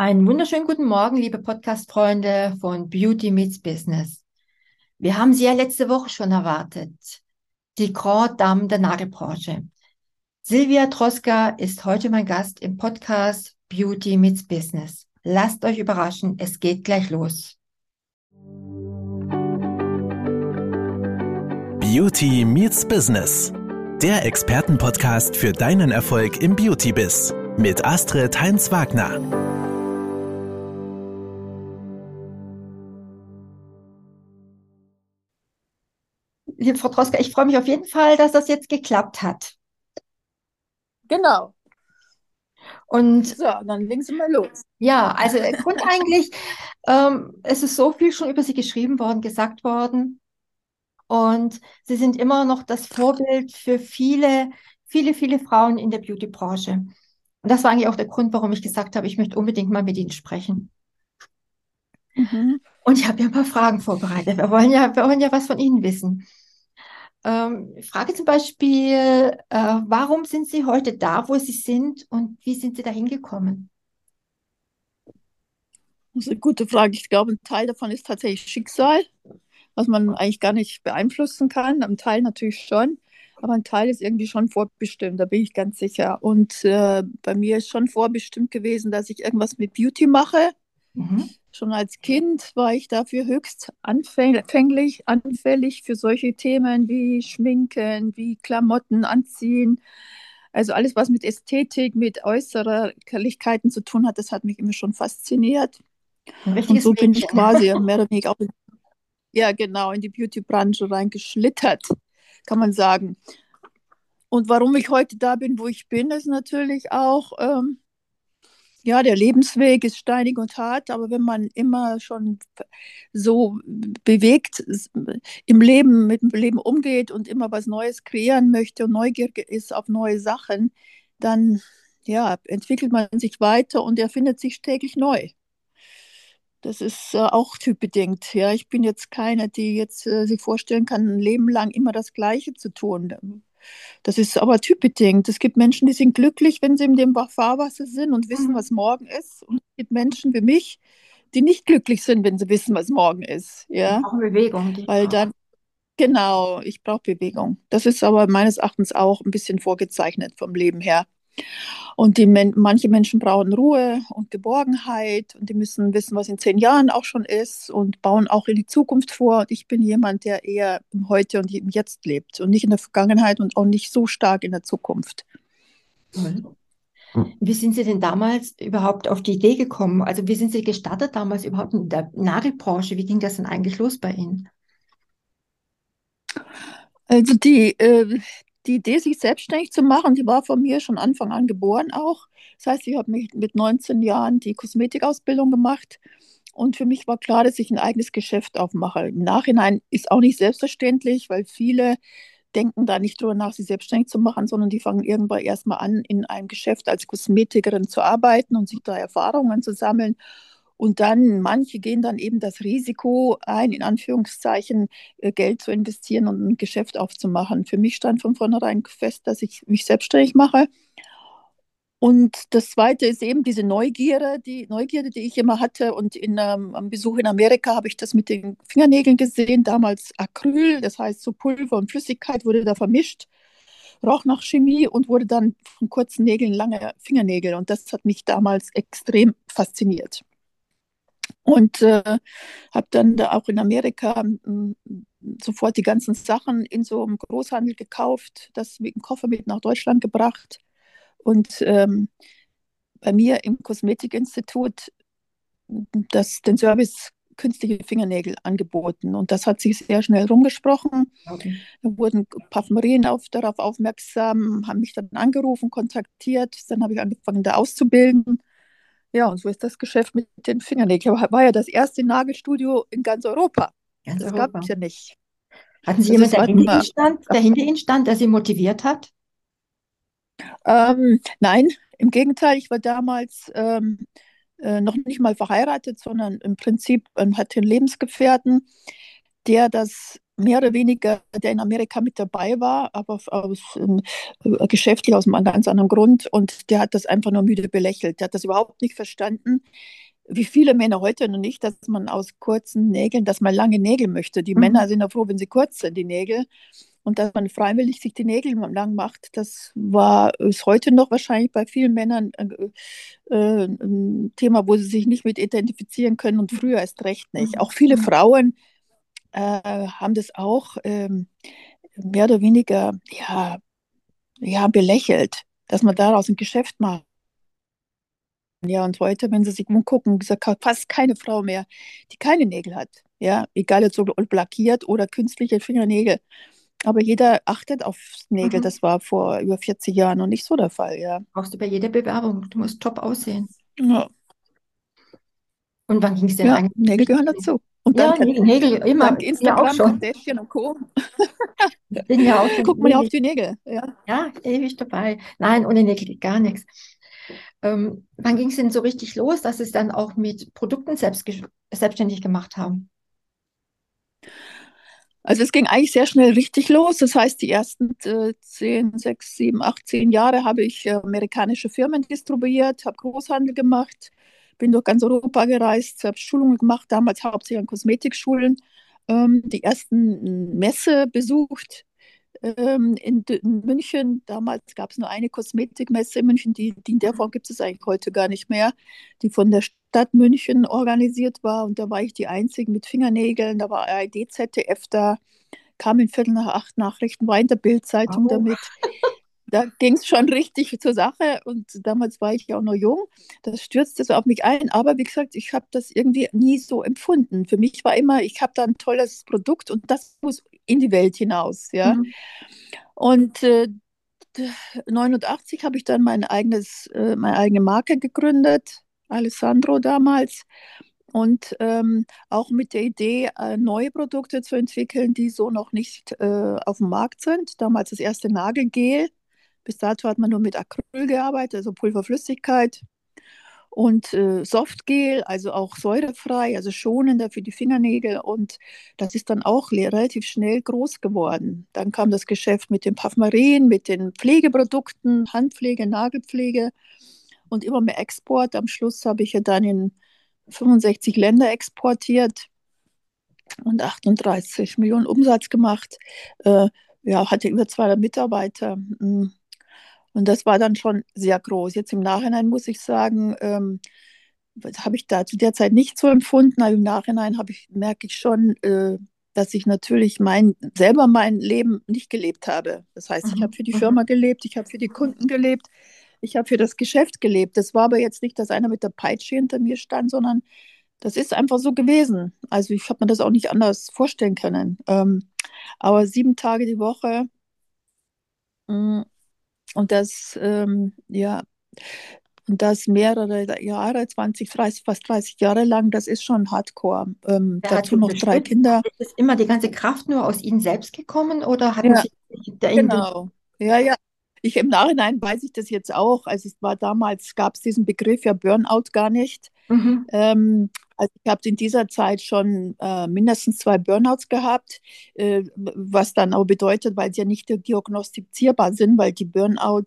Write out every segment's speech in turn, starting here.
Einen wunderschönen guten Morgen, liebe Podcast-Freunde von Beauty Meets Business. Wir haben Sie ja letzte Woche schon erwartet. Die Grand Dame der Nagelbranche. Silvia Troska ist heute mein Gast im Podcast Beauty Meets Business. Lasst euch überraschen, es geht gleich los. Beauty Meets Business. Der Expertenpodcast für deinen Erfolg im Beauty-Biz mit Astrid Heinz-Wagner. Liebe Frau Troska, ich freue mich auf jeden Fall, dass das jetzt geklappt hat. Genau. Und so, dann legen Sie mal los. Ja, also Grund eigentlich, ähm, es ist so viel schon über Sie geschrieben worden, gesagt worden. Und Sie sind immer noch das Vorbild für viele, viele, viele Frauen in der Beauty-Branche. Und das war eigentlich auch der Grund, warum ich gesagt habe, ich möchte unbedingt mal mit Ihnen sprechen. Mhm. Und ich habe ja ein paar Fragen vorbereitet. Wir wollen ja, wir wollen ja was von Ihnen wissen. Ähm, Frage zum Beispiel, äh, warum sind Sie heute da, wo Sie sind und wie sind Sie da hingekommen? Das ist eine gute Frage. Ich glaube, ein Teil davon ist tatsächlich Schicksal, was man eigentlich gar nicht beeinflussen kann. Ein Teil natürlich schon, aber ein Teil ist irgendwie schon vorbestimmt, da bin ich ganz sicher. Und äh, bei mir ist schon vorbestimmt gewesen, dass ich irgendwas mit Beauty mache. Mhm. Schon als Kind war ich dafür höchst anfänglich, anfällig für solche Themen wie Schminken, wie Klamotten anziehen. Also alles, was mit Ästhetik, mit Äußerlichkeiten zu tun hat, das hat mich immer schon fasziniert. Und so bin ich quasi mehr oder weniger auch in, ja, genau, in die Beauty-Branche reingeschlittert, kann man sagen. Und warum ich heute da bin, wo ich bin, ist natürlich auch, ähm, ja, der Lebensweg ist steinig und hart, aber wenn man immer schon so bewegt im Leben, mit dem Leben umgeht und immer was Neues kreieren möchte und neugierig ist auf neue Sachen, dann ja, entwickelt man sich weiter und erfindet sich täglich neu. Das ist äh, auch typbedingt. Ja, ich bin jetzt keine, die jetzt äh, sich vorstellen kann, ein Leben lang immer das Gleiche zu tun. Das ist aber typbedingt. Es gibt Menschen, die sind glücklich, wenn sie in dem Fahrwasser sind und wissen, mhm. was morgen ist. Und es gibt Menschen wie mich, die nicht glücklich sind, wenn sie wissen, was morgen ist. Ja? Auch Bewegung. Weil dann, genau, ich brauche Bewegung. Das ist aber meines Erachtens auch ein bisschen vorgezeichnet vom Leben her. Und die, manche Menschen brauchen Ruhe und Geborgenheit und die müssen wissen, was in zehn Jahren auch schon ist und bauen auch in die Zukunft vor. Und ich bin jemand, der eher im Heute und im Jetzt lebt und nicht in der Vergangenheit und auch nicht so stark in der Zukunft. Wie sind Sie denn damals überhaupt auf die Idee gekommen? Also wie sind Sie gestartet damals überhaupt in der Nagelbranche? Wie ging das denn eigentlich los bei Ihnen? Also die, äh, die Idee, sich selbstständig zu machen, die war von mir schon Anfang an geboren auch. Das heißt, ich habe mich mit 19 Jahren die Kosmetikausbildung gemacht und für mich war klar, dass ich ein eigenes Geschäft aufmache. Im Nachhinein ist auch nicht selbstverständlich, weil viele denken da nicht drüber nach, sich selbstständig zu machen, sondern die fangen irgendwann erstmal an, in einem Geschäft als Kosmetikerin zu arbeiten und sich da Erfahrungen zu sammeln. Und dann, manche gehen dann eben das Risiko ein, in Anführungszeichen äh, Geld zu investieren und ein Geschäft aufzumachen. Für mich stand von vornherein fest, dass ich mich selbstständig mache. Und das Zweite ist eben diese Neugierde, die Neugierde, die ich immer hatte. Und in, ähm, am Besuch in Amerika habe ich das mit den Fingernägeln gesehen. Damals Acryl, das heißt so Pulver und Flüssigkeit wurde da vermischt, roch nach Chemie und wurde dann von kurzen Nägeln lange Fingernägel. Und das hat mich damals extrem fasziniert. Und äh, habe dann da auch in Amerika äh, sofort die ganzen Sachen in so einem Großhandel gekauft, das mit dem Koffer mit nach Deutschland gebracht und ähm, bei mir im Kosmetikinstitut das, den Service künstliche Fingernägel angeboten. Und das hat sich sehr schnell rumgesprochen. Okay. Da wurden Parfümerien auf, darauf aufmerksam, haben mich dann angerufen, kontaktiert. Dann habe ich angefangen, da auszubilden. Ja, und so ist das Geschäft mit den Fingernägeln. War ja das erste Nagelstudio in ganz Europa. Ganz das gab es ja nicht. Hatten Sie jemanden, der hinter, Ihnen stand, der hinter Ihnen stand, der Sie motiviert hat? Ähm, nein, im Gegenteil, ich war damals ähm, äh, noch nicht mal verheiratet, sondern im Prinzip ähm, hatte einen Lebensgefährten, der das mehr oder weniger, der in Amerika mit dabei war, aber aus, äh, geschäftlich aus einem ganz anderen Grund. Und der hat das einfach nur müde belächelt. Der hat das überhaupt nicht verstanden, wie viele Männer heute noch nicht, dass man aus kurzen Nägeln, dass man lange Nägel möchte. Die mhm. Männer sind ja froh, wenn sie kurz sind, die Nägel. Und dass man freiwillig sich die Nägel lang macht, das war ist heute noch wahrscheinlich bei vielen Männern äh, äh, ein Thema, wo sie sich nicht mit identifizieren können und früher erst recht nicht. Mhm. Auch viele mhm. Frauen äh, haben das auch ähm, mehr oder weniger ja, ja, belächelt, dass man daraus ein Geschäft macht. Ja, und heute, wenn Sie sich umgucken, ist fast keine Frau mehr, die keine Nägel hat. Ja, egal jetzt ob lackiert oder künstliche Fingernägel. Aber jeder achtet auf Nägel. Mhm. Das war vor über 40 Jahren noch nicht so der Fall, ja. Brauchst du bei jeder Bewerbung. Du musst top aussehen. Ja. Und wann ging es denn ja, eigentlich? Nägel gehören dazu. Und ja, dann Nägel, immer. Dank Instagram, ja, auch schon. Kardashian und Co. Bin ja auch Guck mal ja auf die Nägel. Ja. ja, ewig dabei. Nein, ohne Nägel geht gar nichts. Ähm, wann ging es denn so richtig los, dass Sie es dann auch mit Produkten selbst, selbstständig gemacht haben? Also es ging eigentlich sehr schnell richtig los. Das heißt, die ersten äh, 10, 6, 7, 8, 10 Jahre habe ich äh, amerikanische Firmen distribuiert, habe Großhandel gemacht, bin durch ganz Europa gereist, habe Schulungen gemacht, damals hauptsächlich an Kosmetikschulen, ähm, die ersten Messe besucht, ähm, in, in, München. Damals gab es nur eine Kosmetikmesse in München, die, die in der Form gibt es eigentlich heute gar nicht mehr, die von der Stadt München organisiert war. Und da war ich die Einzige mit Fingernägeln. Da war ARD, ZDF da, kam in Viertel nach acht Nachrichten, war in der Bildzeitung oh. damit. Da ging es schon richtig zur Sache und damals war ich ja auch noch jung. Das stürzte so auf mich ein, aber wie gesagt, ich habe das irgendwie nie so empfunden. Für mich war immer, ich habe da ein tolles Produkt und das muss in die Welt hinaus. Ja? Mhm. Und äh, 89 habe ich dann mein eigenes, äh, meine eigene Marke gegründet, Alessandro damals. Und ähm, auch mit der Idee, äh, neue Produkte zu entwickeln, die so noch nicht äh, auf dem Markt sind. Damals das erste Nagelgel. Bis dato hat man nur mit Acryl gearbeitet, also Pulverflüssigkeit und äh, Softgel, also auch säurefrei, also schonender für die Fingernägel. Und das ist dann auch relativ schnell groß geworden. Dann kam das Geschäft mit dem Parfümerien, mit den Pflegeprodukten, Handpflege, Nagelpflege und immer mehr Export. Am Schluss habe ich ja dann in 65 Länder exportiert und 38 Millionen Umsatz gemacht. Äh, ja, hatte über 200 Mitarbeiter. Hm. Und das war dann schon sehr groß. Jetzt im Nachhinein muss ich sagen, ähm, habe ich da zu der Zeit nicht so empfunden, aber im Nachhinein ich, merke ich schon, äh, dass ich natürlich mein, selber mein Leben nicht gelebt habe. Das heißt, ich habe für die mhm. Firma gelebt, ich habe für die Kunden gelebt, ich habe für das Geschäft gelebt. Das war aber jetzt nicht, dass einer mit der Peitsche hinter mir stand, sondern das ist einfach so gewesen. Also ich habe mir das auch nicht anders vorstellen können. Ähm, aber sieben Tage die Woche, mh, mm, und das, ähm, ja, und das mehrere Jahre, 20, 30, fast 30 Jahre lang, das ist schon Hardcore. Ähm, dazu noch bestimmt? drei Kinder. Ist immer die ganze Kraft nur aus Ihnen selbst gekommen oder hatten ja, Sie Genau. Ja, ja. Ich im Nachhinein weiß ich das jetzt auch. Also es war damals, gab es diesen Begriff ja Burnout gar nicht. Mhm. Ähm, also ich habe in dieser Zeit schon äh, mindestens zwei Burnouts gehabt, äh, was dann auch bedeutet, weil sie ja nicht diagnostizierbar sind, weil die Burnout,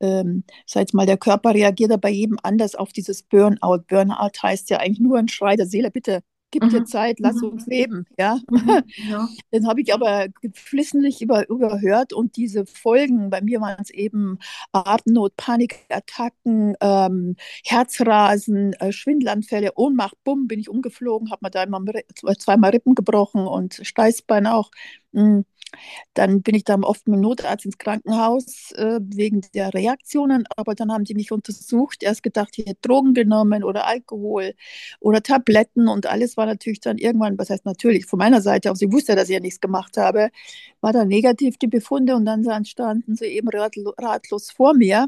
äh, sag mal, der Körper reagiert ja bei jedem anders auf dieses Burnout. Burnout heißt ja eigentlich nur ein Schrei der Seele, bitte gib mhm. dir Zeit, lass mhm. uns leben. Ja? Mhm. ja. Den habe ich aber geflissentlich über, überhört und diese Folgen, bei mir waren es eben Atemnot, Panikattacken, ähm, Herzrasen, äh, Schwindelanfälle, Ohnmacht, bumm, bin ich umgeflogen, habe mir da immer zweimal Rippen gebrochen und Steißbein auch. Mhm. Dann bin ich dann oft mit dem Notarzt ins Krankenhaus äh, wegen der Reaktionen, aber dann haben die mich untersucht, erst gedacht, ich hätte Drogen genommen oder Alkohol oder Tabletten und alles war natürlich dann irgendwann, was heißt natürlich, von meiner Seite aus, ich wusste, dass ich ja nichts gemacht habe, war dann negativ die Befunde und dann standen sie eben ratlos vor mir.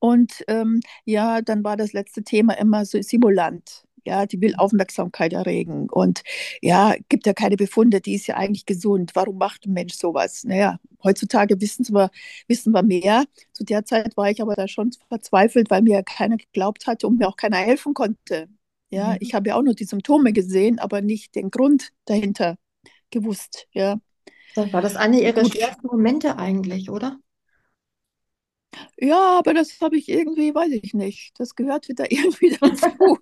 Und ähm, ja, dann war das letzte Thema immer so Simulant. Ja, die will Aufmerksamkeit erregen. Und ja, gibt ja keine Befunde, die ist ja eigentlich gesund. Warum macht ein Mensch sowas? Naja, heutzutage wissen wir, wissen wir mehr. Zu der Zeit war ich aber da schon verzweifelt, weil mir keiner geglaubt hatte und mir auch keiner helfen konnte. Ja, mhm. ich habe ja auch nur die Symptome gesehen, aber nicht den Grund dahinter. gewusst, ja. Dann war das eine Ihrer Gut. schwersten Momente eigentlich, oder? Ja, aber das habe ich irgendwie, weiß ich nicht. Das gehört wieder irgendwie dazu.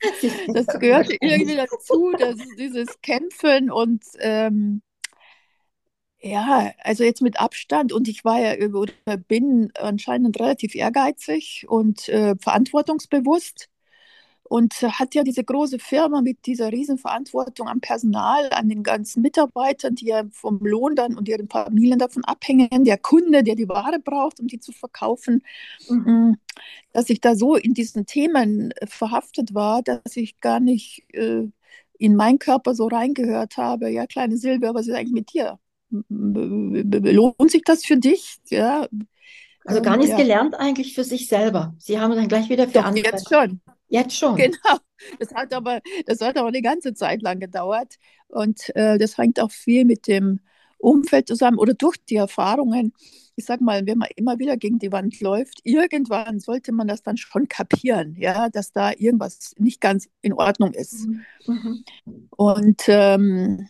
Das gehört irgendwie dazu, dass dieses Kämpfen und ähm, ja, also jetzt mit Abstand und ich war ja oder bin anscheinend relativ ehrgeizig und äh, verantwortungsbewusst und hat ja diese große Firma mit dieser riesen Verantwortung am Personal, an den ganzen Mitarbeitern, die ja vom Lohn dann und ihren Familien davon abhängen, der Kunde, der die Ware braucht, um die zu verkaufen, Mhm. dass ich da so in diesen Themen äh, verhaftet war, dass ich gar nicht äh, in meinen Körper so reingehört habe. Ja, kleine Silvia, was ist eigentlich mit dir? Lohnt sich das für dich? Ja, Also gar ähm, nichts ja. gelernt eigentlich für sich selber. Sie haben dann gleich wieder für Doch, andere. jetzt schon. Jetzt schon. Genau. Das hat aber, das hat aber eine ganze Zeit lang gedauert. Und äh, das hängt auch viel mit dem Umfeld zusammen oder durch die Erfahrungen. Ich sag mal, wenn man immer wieder gegen die Wand läuft, irgendwann sollte man das dann schon kapieren, ja, dass da irgendwas nicht ganz in Ordnung ist. Mhm. Mhm. Und ähm,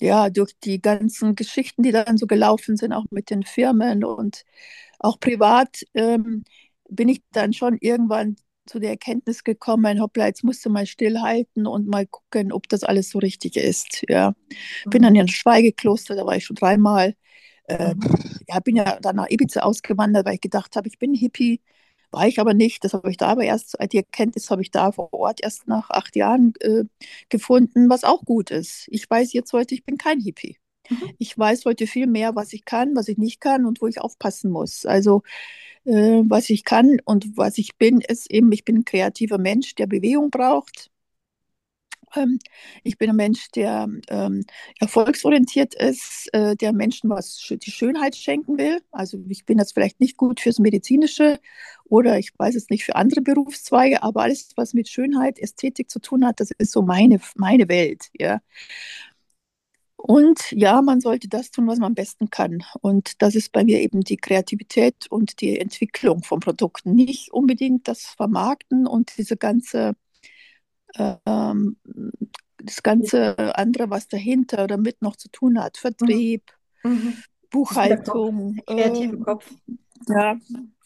ja, durch die ganzen Geschichten, die dann so gelaufen sind, auch mit den Firmen und auch privat, ähm, bin ich dann schon irgendwann zu der Erkenntnis gekommen, hoppla, jetzt musst du mal stillhalten und mal gucken, ob das alles so richtig ist. Ja, bin dann in ein Schweigekloster, da war ich schon dreimal. Äh, ja, bin ja dann nach Ibiza ausgewandert, weil ich gedacht habe, ich bin Hippie. War ich aber nicht. Das habe ich da aber erst, die Erkenntnis habe ich da vor Ort erst nach acht Jahren äh, gefunden, was auch gut ist. Ich weiß jetzt heute, ich bin kein Hippie. Mhm. Ich weiß heute viel mehr, was ich kann, was ich nicht kann und wo ich aufpassen muss. Also äh, was ich kann und was ich bin, ist eben, ich bin ein kreativer Mensch, der Bewegung braucht. Ähm, ich bin ein Mensch, der ähm, erfolgsorientiert ist, äh, der Menschen was die Schönheit schenken will. Also ich bin jetzt vielleicht nicht gut fürs Medizinische oder ich weiß es nicht für andere Berufszweige, aber alles, was mit Schönheit, Ästhetik zu tun hat, das ist so meine, meine Welt. Ja. Und ja, man sollte das tun, was man am besten kann. Und das ist bei mir eben die Kreativität und die Entwicklung von Produkten. Nicht unbedingt das Vermarkten und diese ganze, ähm, das ganze andere, was dahinter oder mit noch zu tun hat. Vertrieb, Mhm. Buchhaltung. Der kreative äh, Kopf. ja,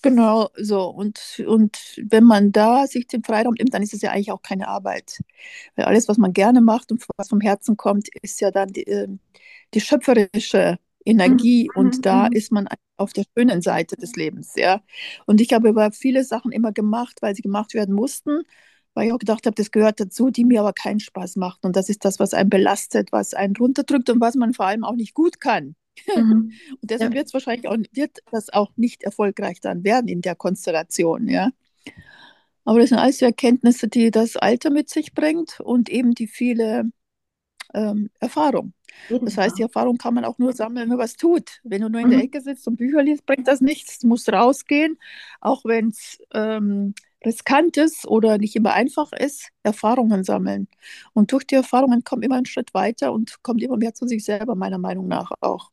genau so. Und, und wenn man da sich den Freiraum nimmt, dann ist es ja eigentlich auch keine Arbeit. Weil alles, was man gerne macht und was vom Herzen kommt, ist ja dann die, äh, die schöpferische Energie Mhm, und da mhm. ist man auf der schönen Seite des Lebens, ja. Und ich habe aber viele Sachen immer gemacht, weil sie gemacht werden mussten, weil ich auch gedacht habe, das gehört dazu, die mir aber keinen Spaß macht. Und das ist das, was einen belastet, was einen runterdrückt und was man vor allem auch nicht gut kann. Mhm. Und deshalb Ja. wird es wahrscheinlich auch, wird das auch nicht erfolgreich dann werden in der Konstellation, ja. Aber das sind alles so Erkenntnisse, die das Alter mit sich bringt und eben die viele ähm, Erfahrung. Jeden Das heißt, die. Erfahrung kann man auch nur sammeln, wenn man was tut. Wenn du nur in der Mhm. Ecke sitzt und Bücher liest, bringt das nichts. Du musst rausgehen, auch wenn es ähm, riskant ist oder nicht immer einfach ist, Erfahrungen sammeln. Und durch die Erfahrungen kommt immer einen Schritt weiter und kommt immer mehr zu sich selber, meiner Meinung nach auch.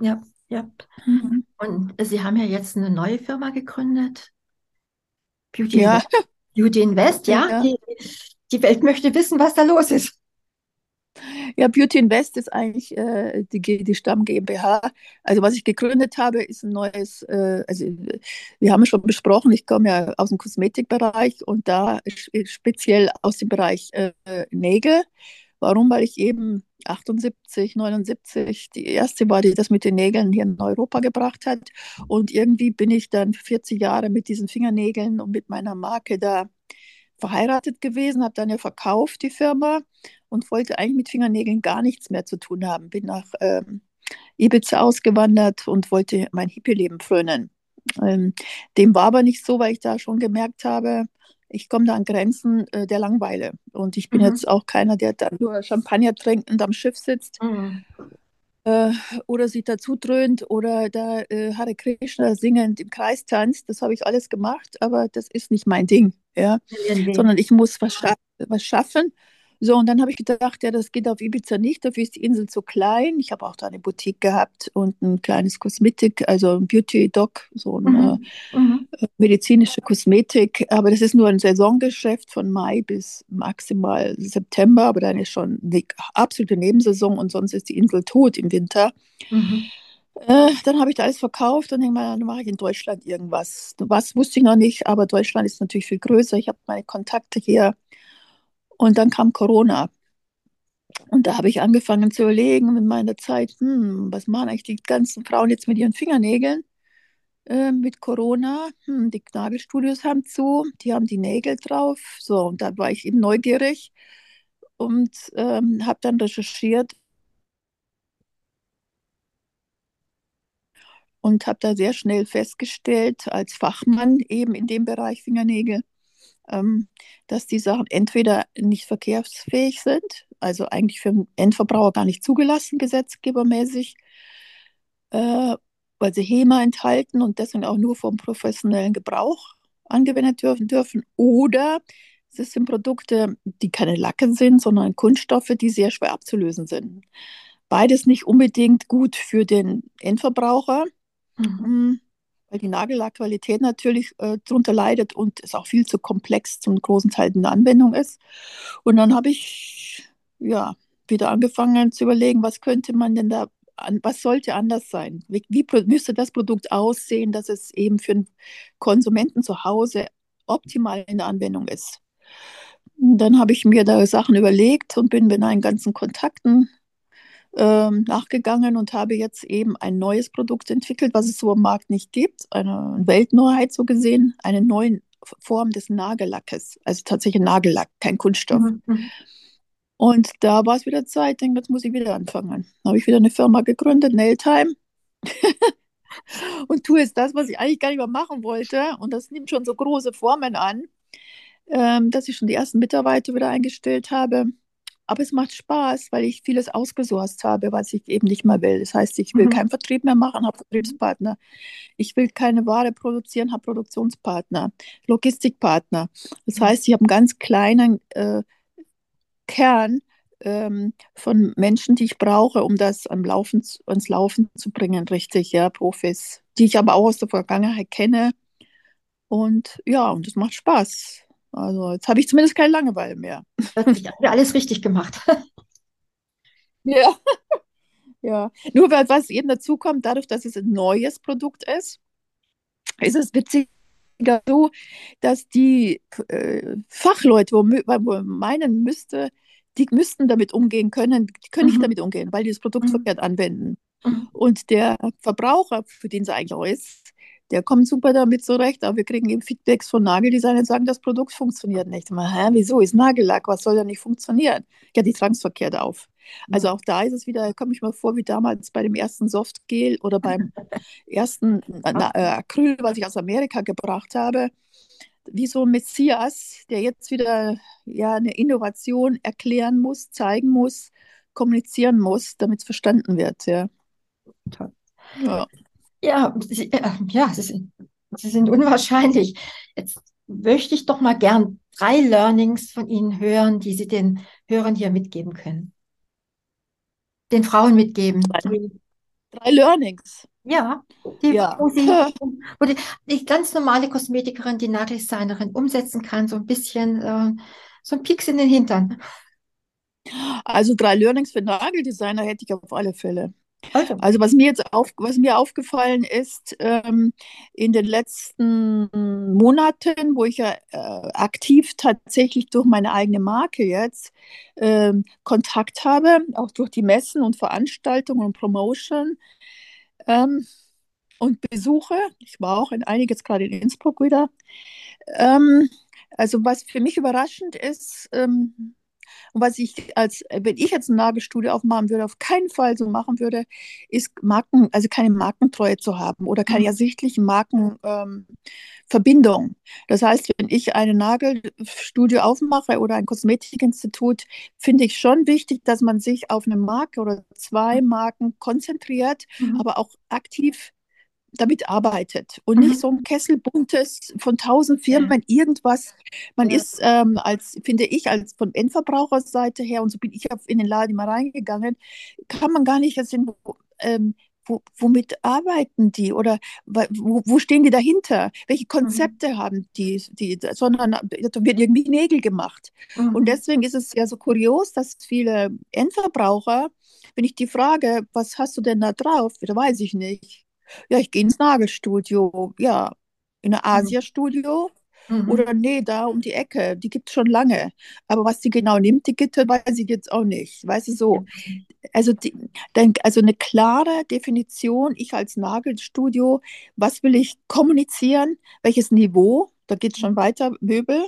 Ja, ja. Mhm. Und Sie haben ja jetzt eine neue Firma gegründet. Beauty Ja, Invest. Beauty Invest, ja. Ja. Die, die Welt möchte wissen, was da los ist. Ja, Beauty Invest ist eigentlich äh, die, die Stamm GmbH. Also was ich gegründet habe, ist ein neues, äh, also äh, wir haben es schon besprochen, ich komme ja aus dem Kosmetikbereich und da sch- speziell aus dem Bereich äh, Nägel. Warum? Weil ich eben 78, 79 die erste war, die das mit den Nägeln hier in Europa gebracht hat. Und irgendwie bin ich dann 40 Jahre mit diesen Fingernägeln und mit meiner Marke da verheiratet gewesen, habe dann ja verkauft die Firma und wollte eigentlich mit Fingernägeln gar nichts mehr zu tun haben. Bin nach ähm, Ibiza ausgewandert und wollte mein Hippie-Leben frönen. Ähm, dem war aber nicht so, weil ich da schon gemerkt habe, ich komme da an Grenzen äh, der Langeweile. Und ich bin Mhm. jetzt auch keiner, der dann nur Champagner trinkend am Schiff sitzt Mhm. äh, oder sich dazu dröhnt oder da äh, Hare Krishna singend im Kreis tanzt. Das habe ich alles gemacht, aber das ist nicht mein Ding. Ja? Weg. sondern ich muss was, scha was schaffen. So, und dann habe ich gedacht, ja, das geht auf Ibiza nicht, dafür ist die Insel zu klein. Ich habe auch da eine Boutique gehabt und ein kleines Kosmetik, also ein Beauty-Doc, so eine mhm. mhm. Äh, medizinische Kosmetik. Aber das ist nur ein Saisongeschäft von Mai bis maximal September, aber dann ist schon die absolute Nebensaison und sonst ist die Insel tot im Winter. Mhm. Äh, dann habe ich da alles verkauft und denke mal, dann mache ich in Deutschland irgendwas. Was wusste ich noch nicht, aber Deutschland ist natürlich viel größer. Ich habe meine Kontakte hier und dann kam Corona. Und da habe ich angefangen zu überlegen in meiner Zeit, hm, was machen eigentlich die ganzen Frauen jetzt mit ihren Fingernägeln äh, mit Corona? Hm, die Nagelstudios haben zu, die haben die Nägel drauf. So, und da war ich eben neugierig und ähm, habe dann recherchiert und habe da sehr schnell festgestellt, als Fachmann eben in dem Bereich Fingernägel, ähm, dass die Sachen entweder nicht verkehrsfähig sind, also eigentlich für den Endverbraucher gar nicht zugelassen, gesetzgebermäßig, äh, weil sie HEMA enthalten und deswegen auch nur vom professionellen Gebrauch angewendet dürfen, dürfen. Oder es sind Produkte, die keine Lacke sind, sondern Kunststoffe, die sehr schwer abzulösen sind. Beides nicht unbedingt gut für den Endverbraucher. Mhm. Weil die Nagellackqualität natürlich äh, darunter leidet und es auch viel zu komplex zum großen Teil in der Anwendung ist. Und dann habe ich ja wieder angefangen zu überlegen, was könnte man denn da, was sollte anders sein? Wie, wie müsste das Produkt aussehen, dass es eben für den Konsumenten zu Hause optimal in der Anwendung ist? Und dann habe ich mir da Sachen überlegt und bin mit meinen ganzen Kontakten ähm, nachgegangen und habe jetzt eben ein neues Produkt entwickelt, was es so am Markt nicht gibt. Eine Weltneuheit so gesehen, eine neue Form des Nagellackes. Also tatsächlich Nagellack, kein Kunststoff. Mhm. mhm. Und da war es wieder Zeit, denke, jetzt muss ich wieder anfangen. Dann habe ich wieder eine Firma gegründet, Nailtime. und tue jetzt das, was ich eigentlich gar nicht mehr machen wollte. Und das nimmt schon so große Formen an, ähm, dass ich schon die ersten Mitarbeiter wieder eingestellt habe. Aber es macht Spaß, weil ich vieles ausgesourced habe, was ich eben nicht mehr will. Das heißt, ich will mhm. keinen Vertrieb mehr machen, habe Vertriebspartner. Ich will keine Ware produzieren, habe Produktionspartner, Logistikpartner. Das mhm. heißt, ich habe einen ganz kleinen äh, Kern ähm, von Menschen, die ich brauche, um das am Laufen, ans Laufen zu bringen, richtig, ja, Profis, die ich aber auch aus der Vergangenheit kenne. Und ja, und es macht Spaß. Also jetzt habe ich zumindest keine Langeweile mehr. Ich habe alles richtig gemacht. ja. ja. Nur weil was eben dazu kommt, dadurch, dass es ein neues Produkt ist, ist es witzig so, dass die äh, Fachleute, wo, wo meinen müsste, die müssten damit umgehen können, die können mhm. nicht damit umgehen, weil die das Produkt mhm. verkehrt anwenden. Mhm. Und der Verbraucher, für den es eigentlich auch ist, der kommt super damit zurecht, aber wir kriegen eben Feedbacks von Nageldesignern, sagen, das Produkt funktioniert nicht. Mal, hä, wieso ist Nagellack? Was soll da nicht funktionieren? Ja, die tragen es verkehrt auf. Also auch da ist es wieder, komme ich mal vor, wie damals bei dem ersten Softgel oder beim ersten na, äh, Acryl, was ich aus Amerika gebracht habe. Wie so ein Messias, der jetzt wieder ja, eine Innovation erklären muss, zeigen muss, kommunizieren muss, damit es verstanden wird. Ja. Toll. Ja. Ja, sie, äh, ja, sie sind, sie sind unwahrscheinlich. Jetzt möchte ich doch mal gern drei Learnings von Ihnen hören, die Sie den Hörern hier mitgeben können. Den Frauen mitgeben. Drei, drei Learnings. Ja, die, ja. Wo, sie, wo die, die, ganz normale Kosmetikerin, die Nageldesignerin umsetzen kann, so ein bisschen, äh, so ein Pieks in den Hintern. Also drei Learnings für Nageldesigner hätte ich auf alle Fälle. Also. also was mir jetzt auf, was mir aufgefallen ist ähm, in den letzten Monaten, wo ich ja äh, aktiv tatsächlich durch meine eigene Marke jetzt ähm, Kontakt habe, auch durch die Messen und Veranstaltungen und Promotion ähm, und Besuche. Ich war auch in einiges gerade in Innsbruck wieder. Ähm, also was für mich überraschend ist, ähm, und was ich als, wenn ich jetzt ein Nagelstudio aufmachen würde, auf keinen Fall so machen würde, ist Marken, also keine Markentreue zu haben oder keine mhm. ersichtlichen Markenverbindung. Ähm, das heißt, wenn ich ein Nagelstudio aufmache oder ein Kosmetikinstitut, finde ich schon wichtig, dass man sich auf eine Marke oder zwei mhm. Marken konzentriert, mhm. aber auch aktiv damit arbeitet und mhm. nicht so ein Kessel buntes von tausend Firmen ja. irgendwas. Man ja. ist ähm, als, finde ich, als von Endverbraucherseite her, und so bin ich in den Laden immer reingegangen, kann man gar nicht sehen, wo, ähm, wo, womit arbeiten die oder wo, wo, stehen die dahinter? Welche mhm. Konzepte mhm. haben die, die, sondern da wird irgendwie Nägel gemacht. Mhm. Und deswegen ist es ja so kurios, dass viele Endverbraucher, wenn ich die frage, was hast du denn da drauf? Da weiß ich nicht. Ja, ich gehe ins Nagelstudio. Ja, in ein mhm. Asia-Studio. Mhm. Oder nee, da um die Ecke, die gibt es schon lange. Aber was die genau nimmt, die Gitter, weiß ich jetzt auch nicht. Weißt du so? Also, die, also eine klare Definition, ich als Nagelstudio, was will ich kommunizieren, welches Niveau, da geht es schon weiter, Möbel,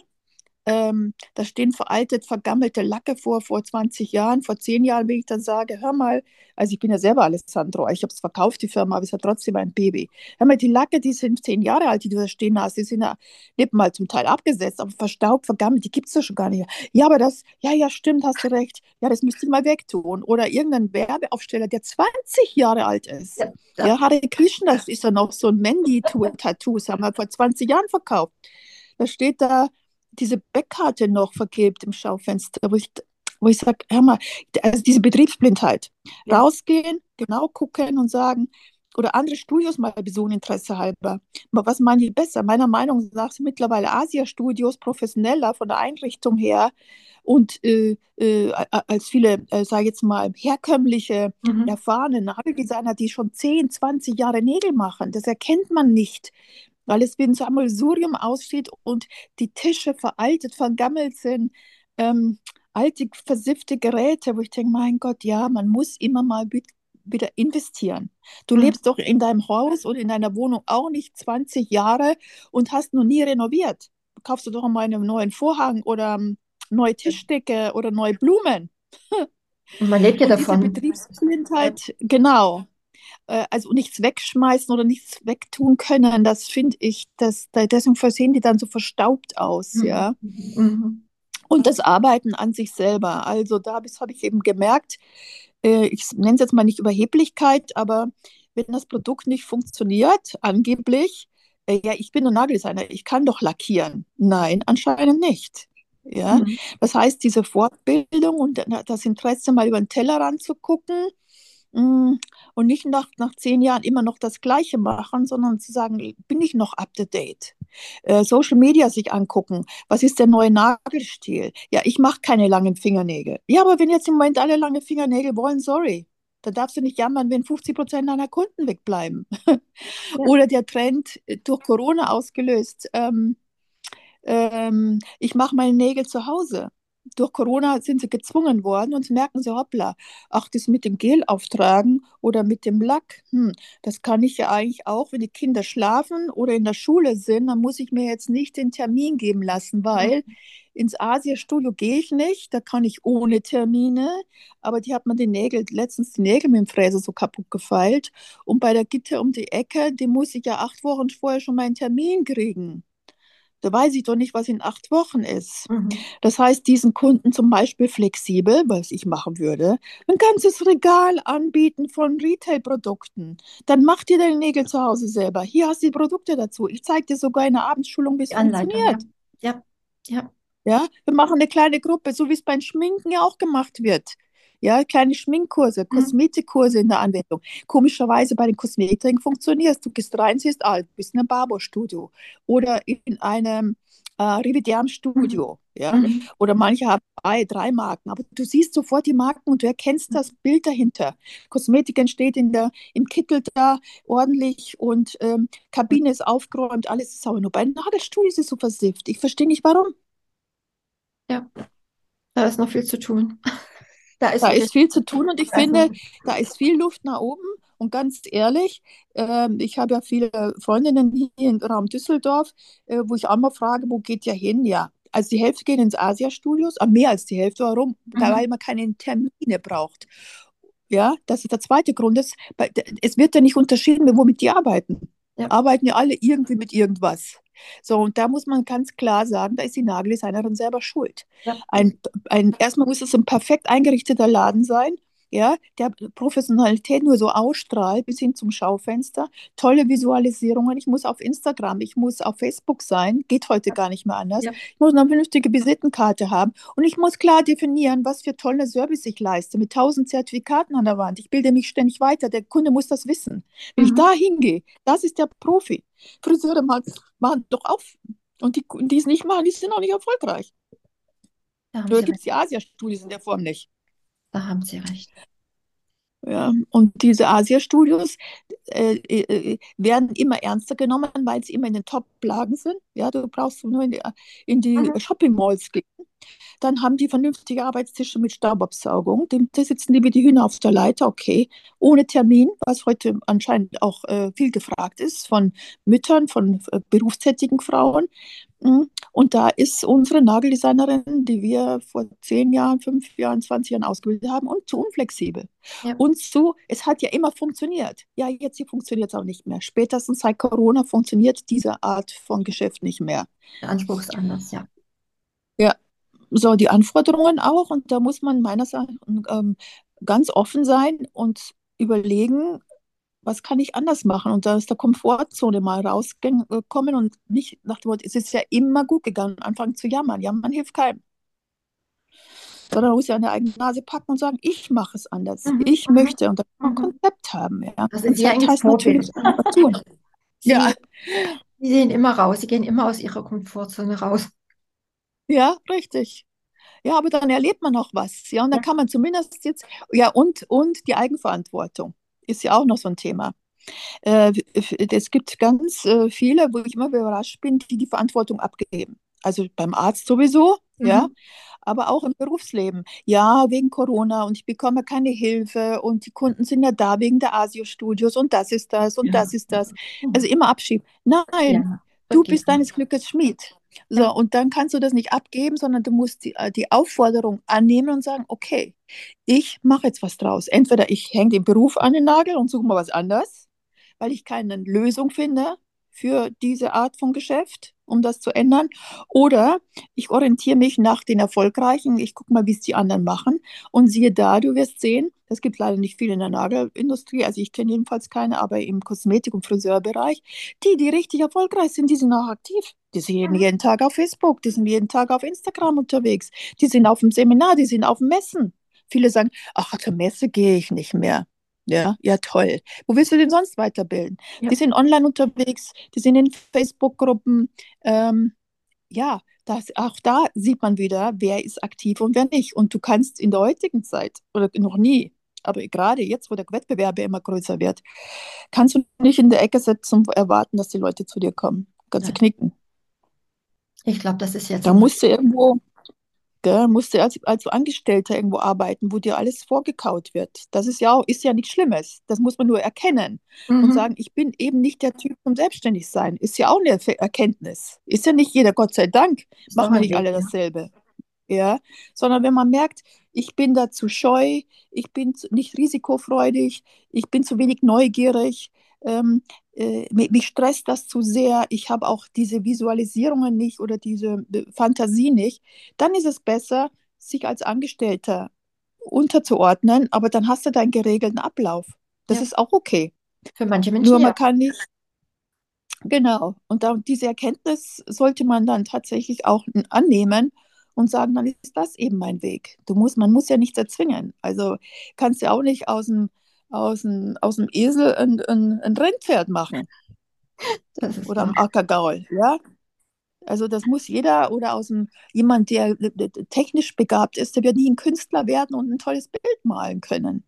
ähm, da stehen veraltet, vergammelte Lacke vor, vor 20 Jahren, vor 10 Jahren, wenn ich dann sage, hör mal, also ich bin ja selber Alessandro, ich habe es verkauft, die Firma, aber es hat trotzdem ein Baby. Hör mal, die Lacke, die sind 10 Jahre alt, die du da stehen hast, die sind ja nicht mal zum Teil abgesetzt, aber verstaubt, vergammelt, die gibt es ja schon gar nicht. Ja, aber das, ja, ja, stimmt, hast du recht, ja, das müsste ich mal wegtun. Oder irgendein Werbeaufsteller, der 20 Jahre alt ist. Ja, ja. ja Hare Krishna, das ist ja noch so ein Mandy-Tattoo, haben wir vor 20 Jahren verkauft. Da steht da, diese Backkarte noch vergibt im Schaufenster, wo ich, wo ich sage, hör mal, also diese Betriebsblindheit. Ja. Rausgehen, genau gucken und sagen, oder andere Studios mal besuchen, Interesse halber. Aber was meinen die besser? Meiner Meinung nach sind mittlerweile Asia-Studios professioneller von der Einrichtung her und äh, äh, als viele, äh, sage ich jetzt mal, herkömmliche, mhm. erfahrene Nageldesigner, die schon 10, 20 Jahre Nägel machen. Das erkennt man nicht weil es wie ein Sammelsurium aussieht und die Tische veraltet, vergammelt sind, ähm, alte, versiffte Geräte, wo ich denke, mein Gott, ja, man muss immer mal wieder investieren. Du mhm. lebst doch in deinem Haus oder in deiner Wohnung auch nicht 20 Jahre und hast noch nie renoviert. Kaufst du doch mal einen neuen Vorhang oder um, neue Tischdecke oder neue Blumen. Und man lebt ja und davon. Diese Betriebsblindheit, genau. Äh, also nichts wegschmeißen oder nichts wegtun können, das finde ich, das, deswegen sehen die dann so verstaubt aus, mhm. ja. Mhm. Und das Arbeiten an sich selber. Also da habe ich eben gemerkt, äh, ich nenne es jetzt mal nicht Überheblichkeit, aber wenn das Produkt nicht funktioniert, angeblich, äh, ja, ich bin ein Nageldesigner, ich kann doch lackieren. Nein, anscheinend nicht. Ja, mhm. das heißt, diese Fortbildung und das Interesse, mal über den Tellerrand zu gucken, und nicht nach, nach zehn Jahren immer noch das Gleiche machen, sondern zu sagen, bin ich noch up to date? Äh, Social Media sich angucken, was ist der neue Nagelstil? Ja, ich mache keine langen Fingernägel. Ja, aber wenn jetzt im Moment alle lange Fingernägel wollen, sorry. Da darfst du nicht jammern, wenn 50 Prozent deiner Kunden wegbleiben. Oder der Trend äh, durch Corona ausgelöst. Ähm, ähm, ich mache meine Nägel zu Hause durch Corona sind sie gezwungen worden und merken sie, hoppla, ach, das mit dem Gel auftragen oder mit dem Lack, hm, das kann ich ja eigentlich auch, wenn die Kinder schlafen oder in der Schule sind, dann muss ich mir jetzt nicht den Termin geben lassen, weil mhm. ins Asia-Studio gehe ich nicht, da kann ich ohne Termine, aber die hat man die Nägel, letztens die Nägel mit dem Fräser so kaputt gefeilt und bei der Gitter um die Ecke, die muss ich ja acht Wochen vorher schon meinen Termin kriegen. Da weiß ich doch nicht, was in acht Wochen ist. Mhm. Das heißt, diesen Kunden zum Beispiel flexibel, was ich machen würde, ein ganzes Regal anbieten von Retail-Produkten. Dann mach dir deine Nägel zu Hause selber. Hier hast du die Produkte dazu. Ich zeige dir sogar in der Abendschulung, wie es funktioniert. Ja. ja, ja. wir machen eine kleine Gruppe, so wie es beim Schminken ja auch gemacht wird ja, kleine Schminkkurse, mhm. Kosmetikkurse in der Anwendung. Komischerweise bei den Kosmetikern funktioniert es. Du gehst rein, siehst, ah, du bist in einem Barberstudio oder in einem äh, Rividerm-Studio. Mhm. Ja? Mhm. Oder manche haben drei, drei Marken, aber du siehst sofort die Marken und du erkennst mhm. das Bild dahinter. Kosmetik entsteht in der, im Kittel da ordentlich und ähm, Kabine ist aufgeräumt, alles ist sauber. Nur bei Nagelstudio ist es so versifft. Ich verstehe nicht, warum. Ja, da ist noch viel zu tun. Da ist, da ist viel zu tun und ich finde, da ist viel Luft nach oben. Und ganz ehrlich, äh, ich habe ja viele Freundinnen hier im Raum Düsseldorf, äh, wo ich auch mal frage, wo geht ihr hin? Ja, also die Hälfte gehen ins Asia-Studios, aber mehr als die Hälfte. Warum? Mhm. Weil man keine Termine braucht. Ja, das ist der zweite Grund. Es wird ja nicht unterschieden, womit die arbeiten. Ja. Arbeiten ja alle irgendwie mit irgendwas. So, und da muss man ganz klar sagen, da ist die Nageldesignerin selber schuld. Ja. Ein, ein, erstmal muss es ein perfekt eingerichteter Laden sein, ja, der Professionalität nur so ausstrahlt bis hin zum Schaufenster. Tolle Visualisierungen. Ich muss auf Instagram, ich muss auf Facebook sein, geht heute gar nicht mehr anders. Ja. Ich muss eine vernünftige Visitenkarte haben und ich muss klar definieren, was für tolle Service ich leiste mit tausend Zertifikaten an der Wand. Ich bilde mich ständig weiter. Der Kunde muss das wissen. Wenn mhm. ich da hingehe, das ist der Profi. Friseure machen doch auf. Und die, die es nicht machen, die sind auch nicht erfolgreich. Da gibt es die Asia-Studios in der Form nicht. Da haben Sie recht. Ja, und diese Asia-Studios äh, äh, werden immer ernster genommen, weil sie immer in den Top-Lagen sind. Ja, du brauchst nur in die, in die mhm. Shopping-Malls gehen. Dann haben die vernünftige Arbeitstische mit Staubabsaugung. Da sitzen die wie die Hühner auf der Leiter, okay, ohne Termin, was heute anscheinend auch äh, viel gefragt ist von Müttern, von äh, berufstätigen Frauen. Und da ist unsere Nageldesignerin, die wir vor zehn Jahren, fünf Jahren, 20 Jahren ausgebildet haben, und zu unflexibel. Ja. Und zu, es hat ja immer funktioniert. Ja, jetzt funktioniert es auch nicht mehr. Spätestens seit Corona funktioniert diese Art von Geschäft nicht mehr. Der Anspruch ist anders, ja. Ja, so die Anforderungen auch. Und da muss man meines Erachtens ähm, ganz offen sein und überlegen, was kann ich anders machen und da aus der Komfortzone mal rauskommen und nicht nach dem Wort, es ist ja immer gut gegangen, anfangen zu jammern. Jammern hilft keinem. Sondern man muss ja an der eigenen Nase packen und sagen, ich mache es anders. Mhm. Ich möchte und da kann man ein mhm. Konzept haben. Ja. Das ist ja heißt natürlich tun. Sie, ja. Sie sehen immer raus, sie gehen immer aus ihrer Komfortzone raus. Ja, richtig. Ja, aber dann erlebt man noch was. Ja, und dann ja. kann man zumindest jetzt, ja, und, und die Eigenverantwortung ist ja auch noch so ein Thema. Äh, es gibt ganz äh, viele, wo ich immer überrascht bin, die die Verantwortung abgeben. Also beim Arzt sowieso, mhm. ja, aber auch im Berufsleben. Ja, wegen Corona und ich bekomme keine Hilfe und die Kunden sind ja da wegen der Asio-Studios und das ist das und ja. das ist das. Also immer abschieben. Nein, ja, du bist deines Glückes Schmied. So, und dann kannst du das nicht abgeben, sondern du musst die, äh, die Aufforderung annehmen und sagen, okay, ich mache jetzt was draus. Entweder ich hänge den Beruf an den Nagel und suche mal was anderes, weil ich keine Lösung finde für diese Art von Geschäft um das zu ändern. Oder ich orientiere mich nach den Erfolgreichen, ich gucke mal, wie es die anderen machen. Und siehe da, du wirst sehen, es gibt leider nicht viele in der Nagelindustrie, also ich kenne jedenfalls keine, aber im Kosmetik- und Friseurbereich, die, die richtig erfolgreich sind, die sind auch aktiv. Die sind mhm. jeden Tag auf Facebook, die sind jeden Tag auf Instagram unterwegs, die sind auf dem Seminar, die sind auf Messen. Viele sagen, ach, zur Messe gehe ich nicht mehr. Ja, ja, toll. Wo willst du denn sonst weiterbilden? Ja. Die sind online unterwegs, die sind in Facebook-Gruppen. Ähm, ja, das, auch da sieht man wieder, wer ist aktiv und wer nicht. Und du kannst in der heutigen Zeit oder noch nie, aber gerade jetzt, wo der Wettbewerb immer größer wird, kannst du nicht in der Ecke sitzen und erwarten, dass die Leute zu dir kommen. Kannst du knicken. Ich glaube, das ist jetzt. Da musst du irgendwo, Gell, musst du als, als Angestellter irgendwo arbeiten, wo dir alles vorgekaut wird. Das ist ja auch, ist ja nichts Schlimmes. Das muss man nur erkennen mhm. und sagen, ich bin eben nicht der Typ zum Selbstständigsein. Ist ja auch eine Erkenntnis. Ist ja nicht jeder, Gott sei Dank, machen wir nicht alle dasselbe. Ja, sondern wenn man merkt, ich bin da zu scheu, ich bin nicht risikofreudig, ich bin zu wenig neugierig, ähm, äh, mich stresst das zu sehr, ich habe auch diese Visualisierungen nicht oder diese äh, Fantasie nicht, dann ist es besser, sich als Angestellter unterzuordnen, aber dann hast du deinen geregelten Ablauf. Das ja. ist auch okay. Für manche Menschen. Nur man ja. kann nicht. Genau. Und da, diese Erkenntnis sollte man dann tatsächlich auch annehmen und sagen, dann ist das eben mein Weg. Du musst, man muss ja nichts erzwingen. Also kannst du ja auch nicht aus dem aus dem, aus dem Esel ein, ein, ein Rennpferd machen. Oder am Ackergaul, ja. Also das muss jeder oder aus dem jemand, der technisch begabt ist, der wird nie ein Künstler werden und ein tolles Bild malen können.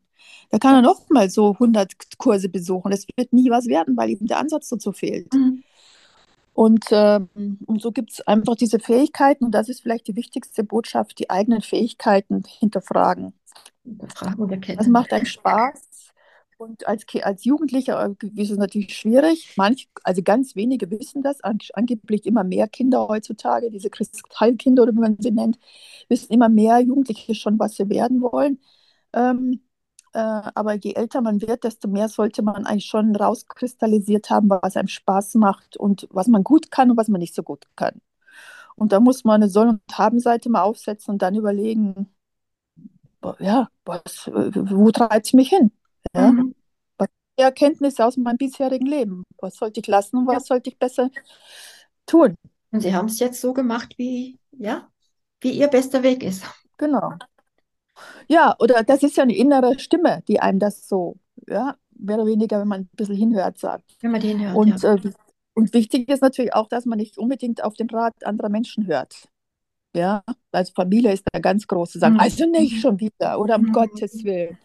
Da kann er noch mal so 100 Kurse besuchen. Das wird nie was werden, weil ihm der Ansatz dazu fehlt. Mhm. Und, äh, und so gibt es einfach diese Fähigkeiten, und das ist vielleicht die wichtigste Botschaft, die eigenen Fähigkeiten hinterfragen. Hinterfragen Das macht einen Spaß. Und als, als Jugendlicher äh, ist es natürlich schwierig. Manch, also ganz wenige wissen das. angeblich immer mehr Kinder heutzutage, diese Kristallkinder oder wie man sie nennt, wissen immer mehr Jugendliche schon, was sie werden wollen. Ähm, äh, aber je älter man wird, desto mehr sollte man eigentlich schon rauskristallisiert haben, was einem Spaß macht und was man gut kann und was man nicht so gut kann. Und da muss man eine Soll- und Haben-Seite mal aufsetzen und dann überlegen, ja, was, wo treibt es mich hin? Ja? Mhm. Erkenntnisse aus meinem bisherigen Leben. Was sollte ich lassen und was sollte ich besser tun? Und Sie haben es jetzt so gemacht, wie, ja, wie Ihr bester Weg ist. Genau. Ja, oder das ist ja eine innere Stimme, die einem das so, ja, mehr oder weniger, wenn man ein bisschen hinhört, sagt. Wenn man den hört. Und, ja. äh, und wichtig ist natürlich auch, dass man nicht unbedingt auf den Rat anderer Menschen hört. Ja, also Familie ist da ganz groß zu sagen, mhm. also nicht schon wieder oder um mhm. Gottes Willen.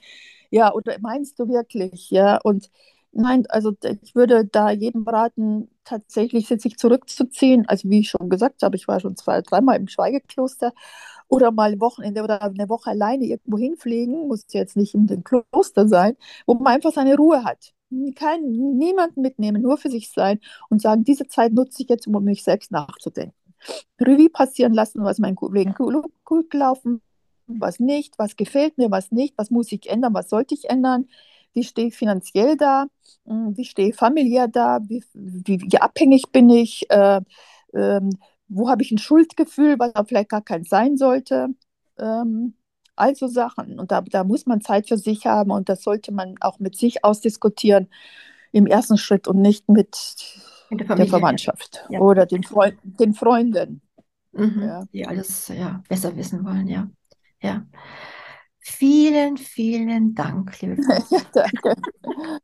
Ja, oder meinst du wirklich? Ja, und nein, also ich würde da jedem raten, tatsächlich sich zurückzuziehen. Also wie ich schon gesagt habe, ich war schon zwei, dreimal im Schweigekloster oder mal ein Wochenende oder eine Woche alleine irgendwo hinfliegen, muss jetzt nicht in dem Kloster sein, wo man einfach seine Ruhe hat. Kein, niemanden mitnehmen, nur für sich sein und sagen, diese Zeit nutze ich jetzt, um mich selbst nachzudenken. Revue passieren lassen, was mein Kollegen gut gelaufen, was nicht, was gefällt mir, was nicht, was muss ich ändern, was sollte ich ändern, wie stehe ich finanziell da, hm, wie stehe ich familiär da, wie, wie, wie abhängig bin ich, äh, ähm, wo habe ich ein Schuldgefühl, was vielleicht gar kein sein sollte. Ähm, also Sachen. Und da, da muss man Zeit für sich haben und das sollte man auch mit sich ausdiskutieren im ersten Schritt und nicht mit der, der, Verwandtschaft ja. oder den, Freu den Freunden. Mhm, ja. Die alles ja, besser wissen wollen, ja. Ja. Vielen, vielen Dank, liebe ja, danke.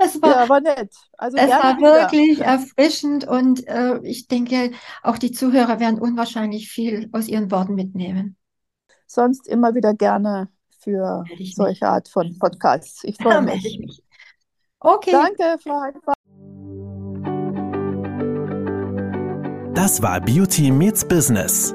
Es war, ja, war nett. Also es war wieder. wirklich erfrischend und äh, ich denke, auch die Zuhörer werden unwahrscheinlich viel aus Ihren Worten mitnehmen. Sonst immer wieder gerne für solche Art von Podcasts. Ich freue mich. Ich mich. Okay. Danke, Frau Heidmann. Das war Beauty Meets Business,